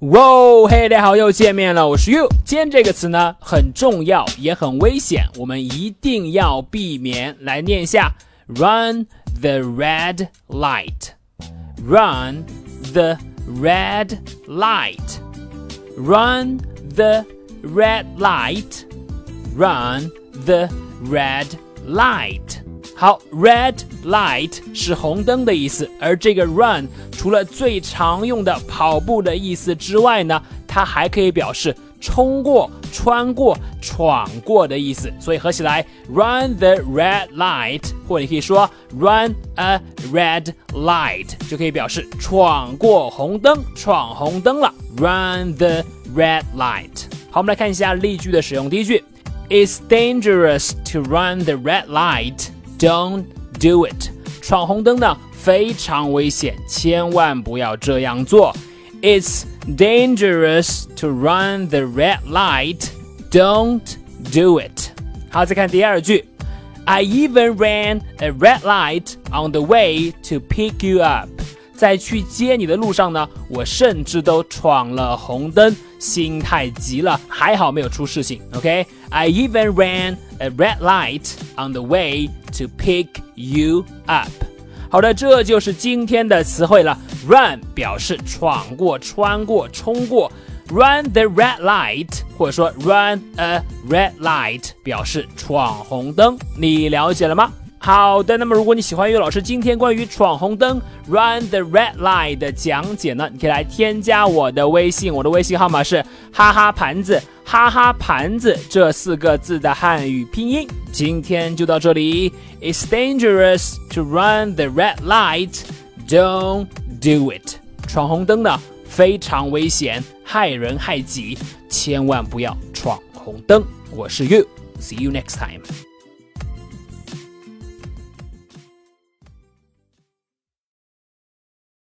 哇，嘿，大家好，又见面了，我是 You。今天这个词呢很重要，也很危险，我们一定要避免。来念一下：Run the red light. Run the red light. Run the red light. Run the red light. 好，red light 是红灯的意思，而这个 run 除了最常用的跑步的意思之外呢，它还可以表示冲过、穿过、闯过的意思。所以合起来，run the red light，或者你可以说 run a red light，就可以表示闯过红灯、闯红灯了。run the red light。好，我们来看一下例句的使用。第一句，It's dangerous to run the red light。Don't do it！闯红灯呢非常危险，千万不要这样做。It's dangerous to run the red light. Don't do it. 好，再看第二句。I even ran a red light on the way to pick you up. 在去接你的路上呢，我甚至都闯了红灯，心太急了，还好没有出事情。OK，I even ran a red light on the way to pick you up。好的，这就是今天的词汇了。Run 表示闯过、穿过、冲过，Run the red light，或者说 Run a red light 表示闯红灯。你了解了吗？好的，那么如果你喜欢于老师今天关于闯红灯 （run the red light） 的讲解呢，你可以来添加我的微信，我的微信号码是哈哈盘子哈哈盘子这四个字的汉语拼音。今天就到这里，It's dangerous to run the red light. Don't do it. 闯红灯呢非常危险，害人害己，千万不要闯红灯。我是于，See you next time.